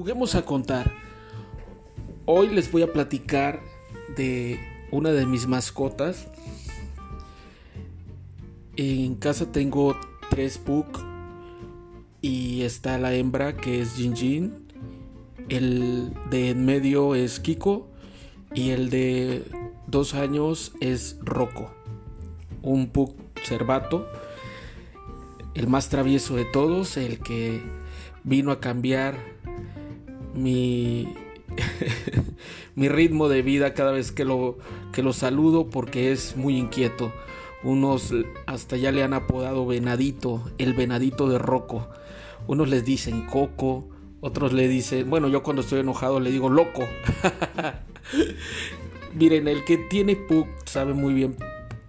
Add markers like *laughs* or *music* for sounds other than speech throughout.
Juguemos a contar. Hoy les voy a platicar de una de mis mascotas. En casa tengo tres Pug y está la hembra que es Jinjin. El de en medio es Kiko y el de dos años es Rocco. Un Pug cervato, el más travieso de todos, el que vino a cambiar mi, *laughs* mi ritmo de vida cada vez que lo, que lo saludo porque es muy inquieto. Unos hasta ya le han apodado venadito, el venadito de Rocco. Unos les dicen coco, otros le dicen, bueno, yo cuando estoy enojado le digo loco. *laughs* Miren, el que tiene Pug sabe muy bien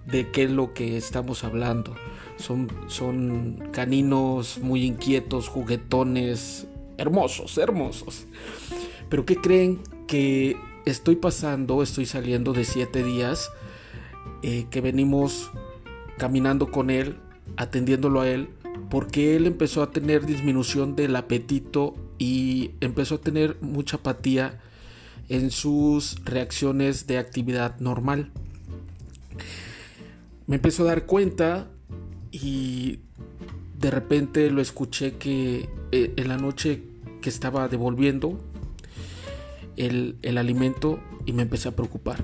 de qué es lo que estamos hablando. Son, son caninos muy inquietos, juguetones, hermosos, hermosos. Pero ¿qué creen que estoy pasando? Estoy saliendo de siete días eh, que venimos caminando con él, atendiéndolo a él, porque él empezó a tener disminución del apetito y empezó a tener mucha apatía en sus reacciones de actividad normal. Me empezó a dar cuenta y de repente lo escuché que eh, en la noche que estaba devolviendo el, el alimento y me empecé a preocupar.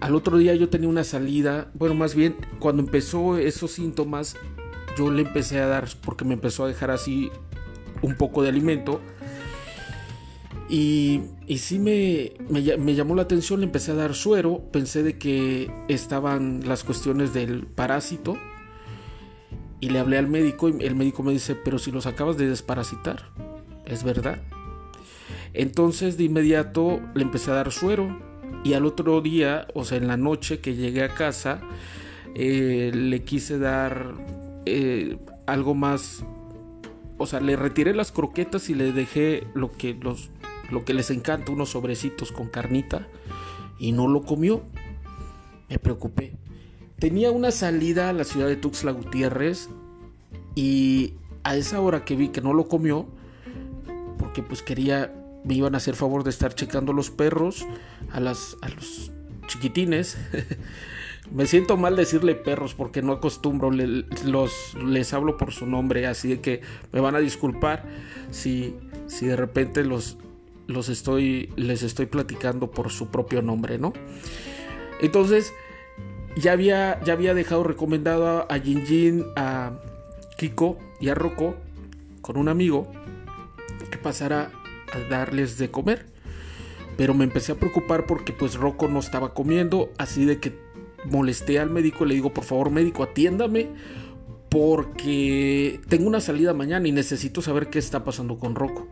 Al otro día yo tenía una salida, bueno, más bien cuando empezó esos síntomas, yo le empecé a dar, porque me empezó a dejar así un poco de alimento. Y, y sí me, me, me, llamó la atención, le empecé a dar suero, pensé de que estaban las cuestiones del parásito. Y le hablé al médico y el médico me dice, pero si los acabas de desparasitar es verdad. Entonces de inmediato le empecé a dar suero y al otro día, o sea, en la noche que llegué a casa, eh, le quise dar eh, algo más, o sea, le retiré las croquetas y le dejé lo que, los, lo que les encanta, unos sobrecitos con carnita, y no lo comió. Me preocupé. Tenía una salida a la ciudad de Tuxtla Gutiérrez y a esa hora que vi que no lo comió, porque pues quería, me iban a hacer favor de estar checando los perros a, las, a los chiquitines. *laughs* me siento mal decirle perros porque no acostumbro, le, los, les hablo por su nombre, así que me van a disculpar si, si de repente los, los estoy, les estoy platicando por su propio nombre, ¿no? Entonces, ya había, ya había dejado recomendado a Jinjin, a Kiko y a Rocco con un amigo que pasara a darles de comer. Pero me empecé a preocupar porque pues Rocco no estaba comiendo, así de que molesté al médico y le digo, por favor médico, atiéndame porque tengo una salida mañana y necesito saber qué está pasando con Rocco.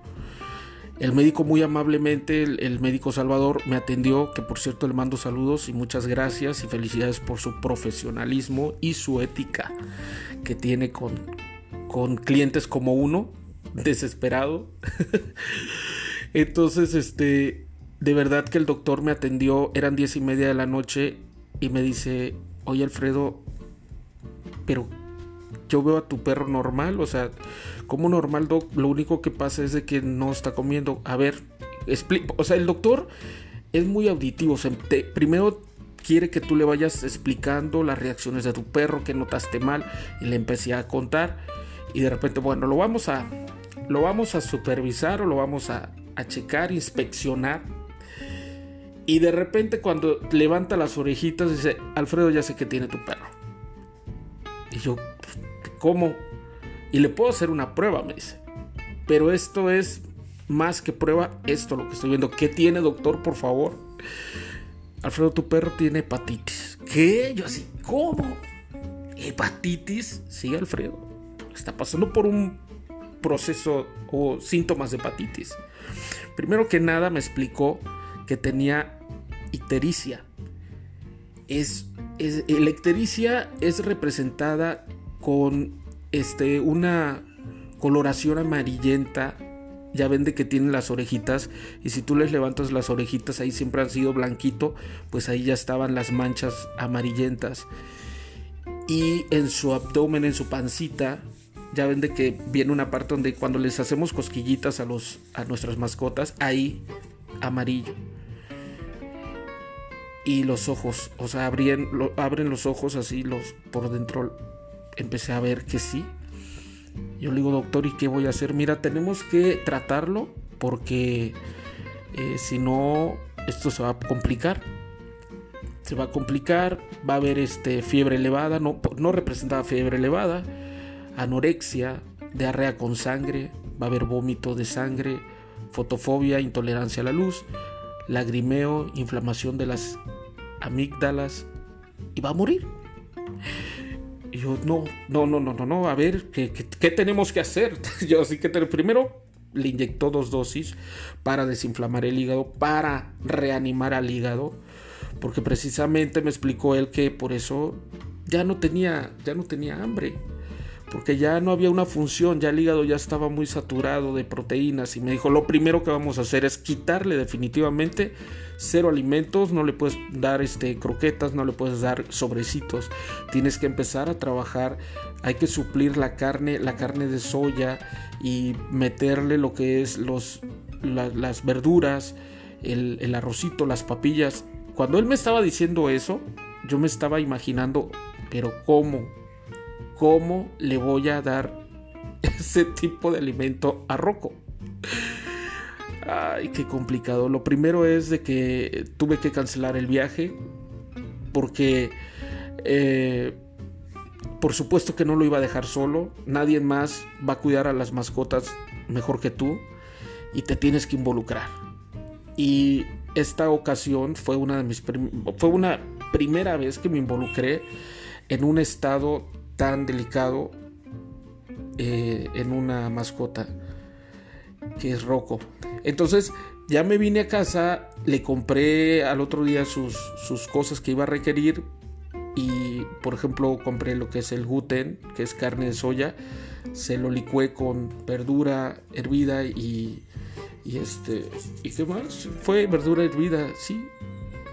El médico muy amablemente, el, el, médico Salvador, me atendió, que por cierto le mando saludos y muchas gracias y felicidades por su profesionalismo y su ética que tiene con, con clientes como uno, desesperado. *laughs* Entonces, este, de verdad que el doctor me atendió, eran diez y media de la noche y me dice, oye Alfredo, pero yo veo a tu perro normal, o sea, como normal, doc, lo único que pasa es de que no está comiendo. A ver, o sea, el doctor es muy auditivo, o sea, primero quiere que tú le vayas explicando las reacciones de tu perro, que notaste mal, y le empecé a contar, y de repente, bueno, lo vamos a, lo vamos a supervisar o lo vamos a, a checar, inspeccionar. Y de repente cuando levanta las orejitas dice, Alfredo ya sé que tiene tu perro. Y yo, ¿cómo? Y le puedo hacer una prueba, me dice. Pero esto es más que prueba, esto lo que estoy viendo. ¿Qué tiene, doctor, por favor? Alfredo, tu perro tiene hepatitis. ¿Qué? Yo así, ¿cómo? ¿Hepatitis? Sí, Alfredo. Está pasando por un proceso o síntomas de hepatitis. Primero que nada me explicó que tenía ictericia. Es, es, la ictericia es representada con este, una coloración amarillenta. Ya ven de que tienen las orejitas y si tú les levantas las orejitas ahí siempre han sido blanquito, pues ahí ya estaban las manchas amarillentas. Y en su abdomen, en su pancita, ya ven de que viene una parte donde cuando les hacemos cosquillitas a los a nuestras mascotas, ahí amarillo. Y los ojos, o sea, abren, los ojos así, los por dentro empecé a ver que sí. Yo le digo, doctor, ¿y qué voy a hacer? Mira, tenemos que tratarlo porque eh, si no, esto se va a complicar. Se va a complicar, va a haber este, fiebre elevada, no, no representaba fiebre elevada, anorexia, diarrea con sangre, va a haber vómito de sangre, fotofobia, intolerancia a la luz, lagrimeo, inflamación de las amígdalas y va a morir. Y yo, no, no, no, no, no, no, a ver, ¿qué, qué, tenemos que hacer? *laughs* Yo así que primero le inyectó dos dosis para desinflamar el hígado, para reanimar al hígado, porque precisamente me explicó él que por eso ya no tenía, ya no tenía hambre, porque ya no había una función, ya el hígado ya estaba muy saturado de proteínas y me dijo, lo primero que vamos a hacer es quitarle definitivamente cero alimentos, no le puedes dar este croquetas, no le puedes dar sobrecitos, tienes que empezar a trabajar, hay que suplir la carne, la carne de soya y meterle lo que es los las verduras, el, el arrocito, las papillas. Cuando él me estaba diciendo eso, yo me estaba imaginando, pero ¿cómo? ¿Cómo le voy a dar *laughs* ese tipo de alimento a Rocco? Ay, qué complicado. Lo primero es de que tuve que cancelar el viaje porque eh, por supuesto que no lo iba a dejar solo. Nadie más va a cuidar a las mascotas mejor que tú y te tienes que involucrar. Y esta ocasión fue una de mis fue una primera vez que me involucré en un estado tan delicado eh, en una mascota que es Rocco. Entonces ya me vine a casa, le compré al otro día sus, sus cosas que iba a requerir y por ejemplo compré lo que es el gluten, que es carne de soya, se lo licué con verdura hervida y, y este y qué más fue verdura hervida, sí,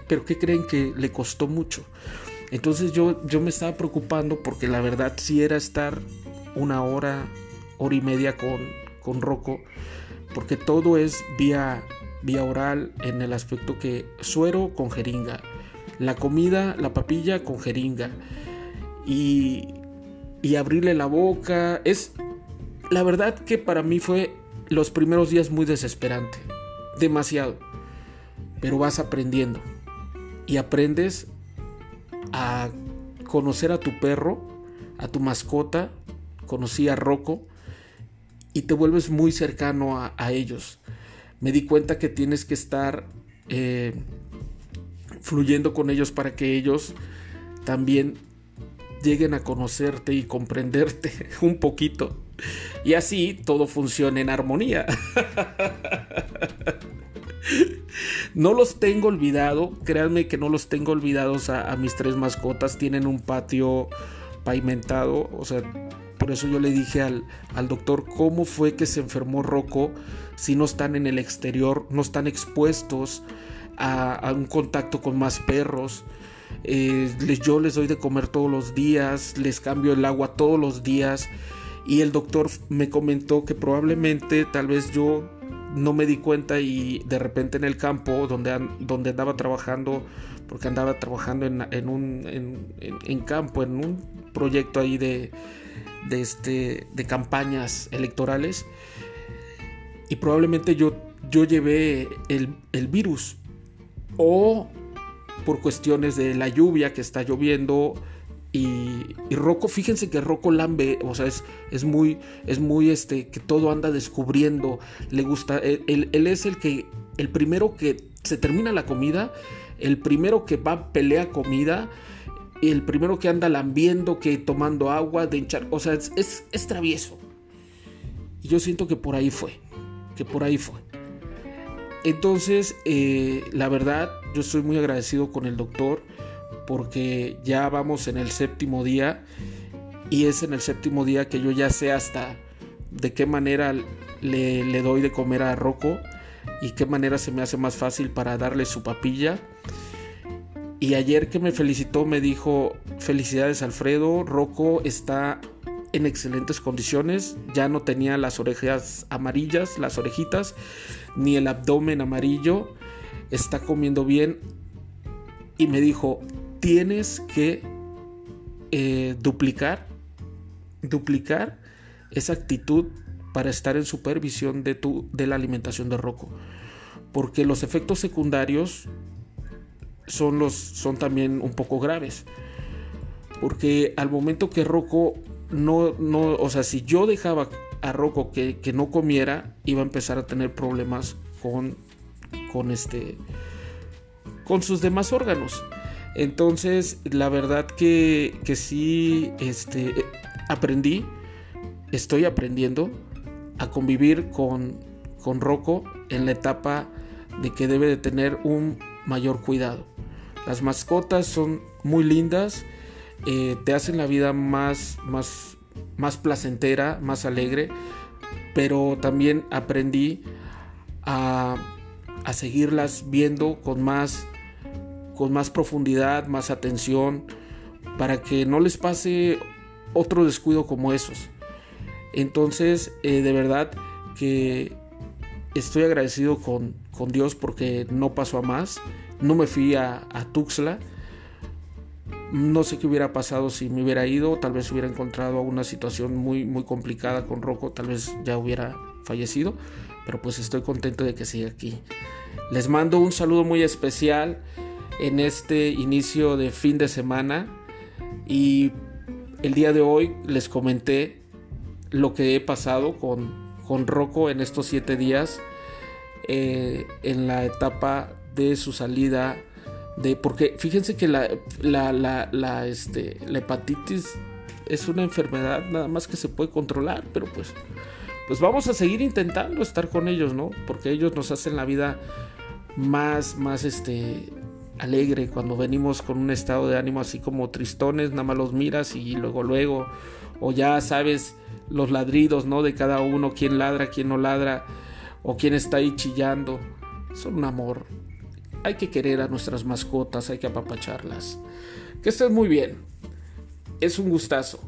pero qué creen que le costó mucho. Entonces yo, yo me estaba preocupando porque la verdad sí era estar una hora, hora y media con, con Rocco, porque todo es vía, vía oral en el aspecto que suero con jeringa, la comida, la papilla con jeringa y, y abrirle la boca. Es la verdad que para mí fue los primeros días muy desesperante, demasiado, pero vas aprendiendo y aprendes a conocer a tu perro, a tu mascota, conocí a Rocco y te vuelves muy cercano a, ellos. Me di cuenta que tienes que estar eh, fluyendo con ellos para que ellos también lleguen a conocerte y comprenderte *laughs* un poquito. Y así todo funciona en armonía. *laughs* No los tengo olvidado, créanme que no los tengo olvidados a, mis tres mascotas. Tienen un patio pavimentado, o sea, por eso yo le dije al, doctor cómo fue que se enfermó Rocco si no están en el exterior, no están expuestos a, un contacto con más perros. Eh, yo les doy de comer todos los días, les cambio el agua todos los días. Y el doctor me comentó que probablemente tal vez yo no me di cuenta y de repente en el campo donde, donde andaba trabajando, porque andaba trabajando en, un en, campo, en un proyecto ahí de, de, este, de campañas electorales, y probablemente yo, yo llevé el, el virus, o por cuestiones de la lluvia que está lloviendo, y, y, Rocco, fíjense que Rocco Lambe, o sea, es, es, muy, es muy, este, que todo anda descubriendo, le gusta, él, es el que, el primero que se termina la comida, el primero que va pelea comida, el primero que anda lambiendo, que tomando agua, de hinchar, o sea, es, es, travieso. Y yo siento que por ahí fue, que por ahí fue. Entonces, eh, la verdad, yo estoy muy agradecido con el doctor porque ya vamos en el séptimo día y es en el séptimo día que yo ya sé hasta de qué manera le, doy de comer a Rocco y qué manera se me hace más fácil para darle su papilla. Y ayer que me felicitó me dijo, felicidades Alfredo, Rocco está en excelentes condiciones, ya no tenía las orejas amarillas, las orejitas, ni el abdomen amarillo, está comiendo bien y me dijo, tienes que eh, duplicar, duplicar esa actitud para estar en supervisión de, tu, de la alimentación de Rocco. Porque los efectos secundarios son, los, son también un poco graves. Porque al momento que Rocco no, no, o sea, si yo dejaba a Rocco que, que no comiera, iba a empezar a tener problemas con, con este, con sus demás órganos. Entonces, la verdad que, que sí, este, aprendí, estoy aprendiendo a convivir con, con Rocco en la etapa de que debe de tener un mayor cuidado. Las mascotas son muy lindas, eh, te hacen la vida más, más, más placentera, más alegre, pero también aprendí a, a seguirlas viendo con más, con más profundidad, más atención, para que no les pase otro descuido como esos. Entonces, eh, de verdad que estoy agradecido con, con, Dios porque no pasó a más. No me fui a, a, Tuxtla. No sé qué hubiera pasado si me hubiera ido. Tal vez hubiera encontrado una situación muy, muy complicada con Rocco. Tal vez ya hubiera fallecido. Pero pues estoy contento de que siga aquí. Les mando un saludo muy especial en este inicio de fin de semana. Y el día de hoy les comenté lo que he pasado con, con Rocco en estos siete días eh, en la etapa de su salida de porque fíjense que la, la, la, la, este, la hepatitis es una enfermedad nada más que se puede controlar pero pues pues vamos a seguir intentando estar con ellos no porque ellos nos hacen la vida más más este alegre cuando venimos con un estado de ánimo así como tristones nada más los miras y luego luego o ya sabes los ladridos, ¿no? De cada uno, quién ladra, quién no ladra, o quién está ahí chillando. Son un amor. Hay que querer a nuestras mascotas, hay que apapacharlas. Que estén muy bien. Es un gustazo.